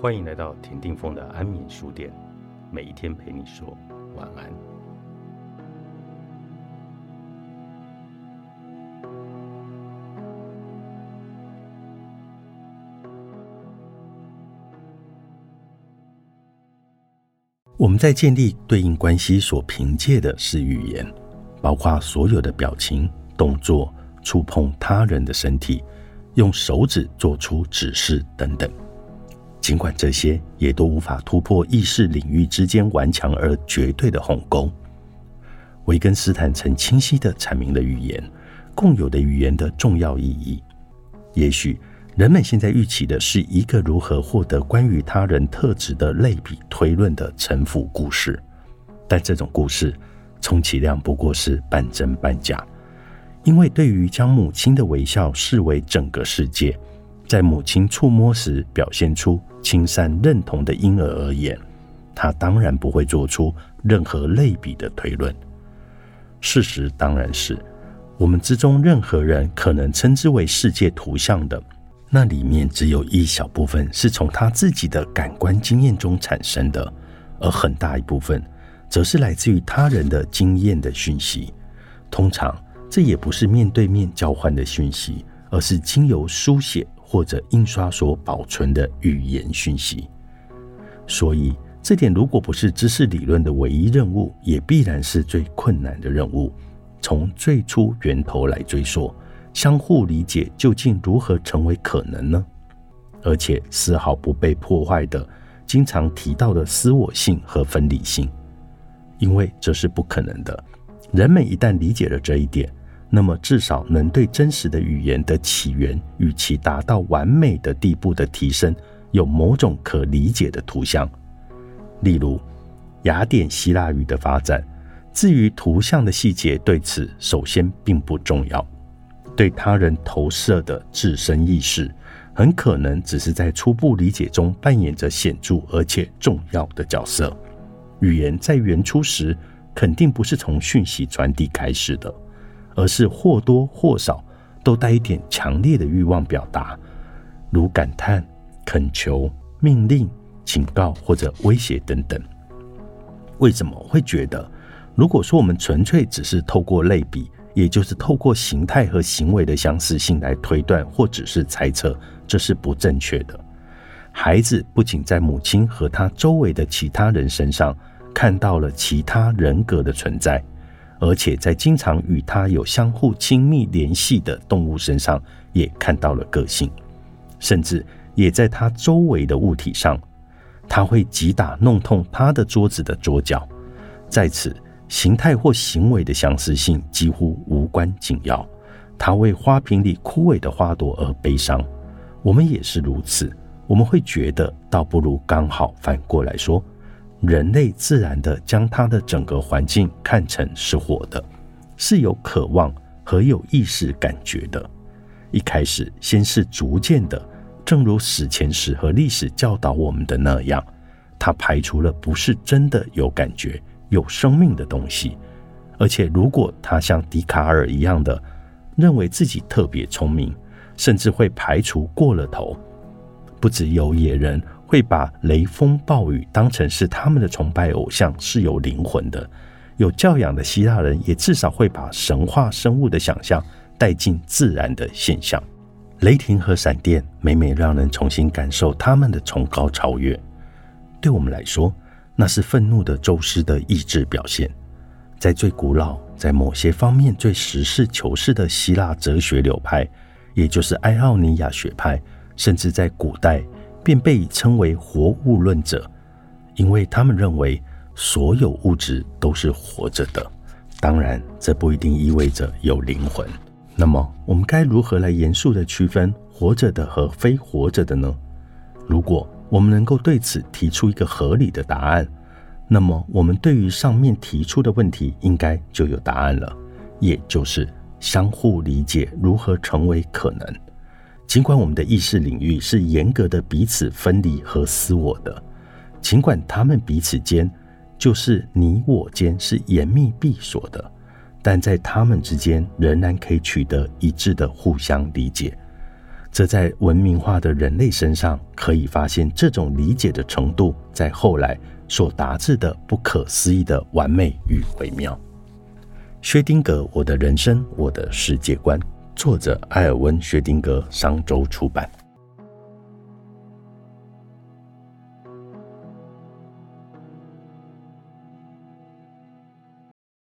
欢迎来到田定峰的安眠书店，每一天陪你说晚安。我们在建立对应关系所凭借的是语言，包括所有的表情、动作、触碰他人的身体、用手指做出指示等等。尽管这些也都无法突破意识领域之间顽强而绝对的鸿沟，维根斯坦曾清晰地阐明了语言共有的语言的重要意义。也许人们现在预期的是一个如何获得关于他人特质的类比推论的城府故事，但这种故事充其量不过是半真半假，因为对于将母亲的微笑视为整个世界。在母亲触摸时表现出青山认同的婴儿而言，他当然不会做出任何类比的推论。事实当然是，我们之中任何人可能称之为世界图像的，那里面只有一小部分是从他自己的感官经验中产生的，而很大一部分则是来自于他人的经验的讯息。通常，这也不是面对面交换的讯息，而是经由书写。或者印刷所保存的语言讯息，所以这点如果不是知识理论的唯一任务，也必然是最困难的任务。从最初源头来追溯，相互理解究竟如何成为可能呢？而且丝毫不被破坏的，经常提到的私我性和分离性，因为这是不可能的。人们一旦理解了这一点。那么，至少能对真实的语言的起源与其达到完美的地步的提升有某种可理解的图像。例如，雅典希腊语的发展，至于图像的细节，对此首先并不重要。对他人投射的自身意识，很可能只是在初步理解中扮演着显著而且重要的角色。语言在原初时，肯定不是从讯息传递开始的。而是或多或少都带一点强烈的欲望表达，如感叹、恳求、命令、警告或者威胁等等。为什么会觉得，如果说我们纯粹只是透过类比，也就是透过形态和行为的相似性来推断或只是猜测，这是不正确的？孩子不仅在母亲和他周围的其他人身上看到了其他人格的存在。而且在经常与他有相互亲密联系的动物身上，也看到了个性，甚至也在他周围的物体上，他会击打弄痛他的桌子的桌角，在此形态或行为的相似性几乎无关紧要。他为花瓶里枯萎的花朵而悲伤，我们也是如此。我们会觉得，倒不如刚好反过来说。人类自然的将他的整个环境看成是活的，是有渴望和有意识感觉的。一开始先是逐渐的，正如史前史和历史教导我们的那样，他排除了不是真的有感觉、有生命的东西。而且，如果他像笛卡尔一样的认为自己特别聪明，甚至会排除过了头，不只有野人。会把雷锋暴雨当成是他们的崇拜偶像，是有灵魂的。有教养的希腊人也至少会把神话生物的想象带进自然的现象。雷霆和闪电每每让人重新感受他们的崇高超越。对我们来说，那是愤怒的宙斯的意志表现。在最古老、在某些方面最实事求是的希腊哲学流派，也就是埃奥尼亚学派，甚至在古代。便被称为活物论者，因为他们认为所有物质都是活着的。当然，这不一定意味着有灵魂。那么，我们该如何来严肃地区分活着的和非活着的呢？如果我们能够对此提出一个合理的答案，那么我们对于上面提出的问题应该就有答案了，也就是相互理解如何成为可能。尽管我们的意识领域是严格的彼此分离和私我的尽管他们彼此间就是你我间是严密闭锁的但在他们之间仍然可以取得一致的互相理解。这在文明化的人类身上可以发现这种理解的程度在后来所达至的不可思议的完美与微妙。薛定格我的人生我的世界观。作者埃尔温薛定格商周出版。